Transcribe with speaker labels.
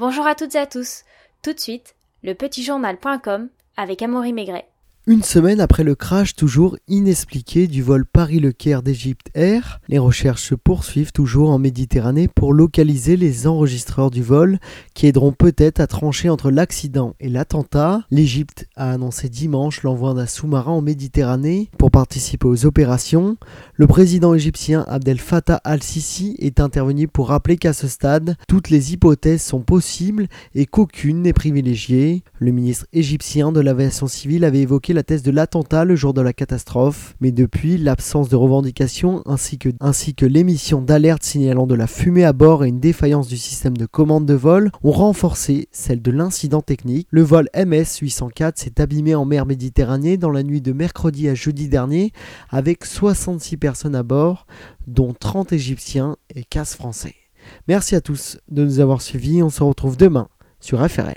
Speaker 1: Bonjour à toutes et à tous. Tout de suite, le petitjournal.com avec Amaury Maigret.
Speaker 2: Une semaine après le crash toujours inexpliqué du vol Paris-Le Caire d'Egypte Air, les recherches se poursuivent toujours en Méditerranée pour localiser les enregistreurs du vol qui aideront peut-être à trancher entre l'accident et l'attentat. L'Égypte a annoncé dimanche l'envoi d'un sous-marin en Méditerranée pour participer aux opérations. Le président égyptien Abdel Fattah al-Sisi est intervenu pour rappeler qu'à ce stade, toutes les hypothèses sont possibles et qu'aucune n'est privilégiée. Le ministre égyptien de l'aviation civile avait évoqué la thèse de l'attentat le jour de la catastrophe, mais depuis, l'absence de revendication ainsi que, l'émission d'alerte signalant de la fumée à bord et une défaillance du système de commande de vol ont renforcé celle de l'incident technique. Le vol MS-804 s'est abîmé en mer Méditerranée dans la nuit de mercredi à jeudi dernier avec 66 personnes à bord, dont 30 Égyptiens et 15 Français. Merci à tous de nous avoir suivis, on se retrouve demain sur FRL.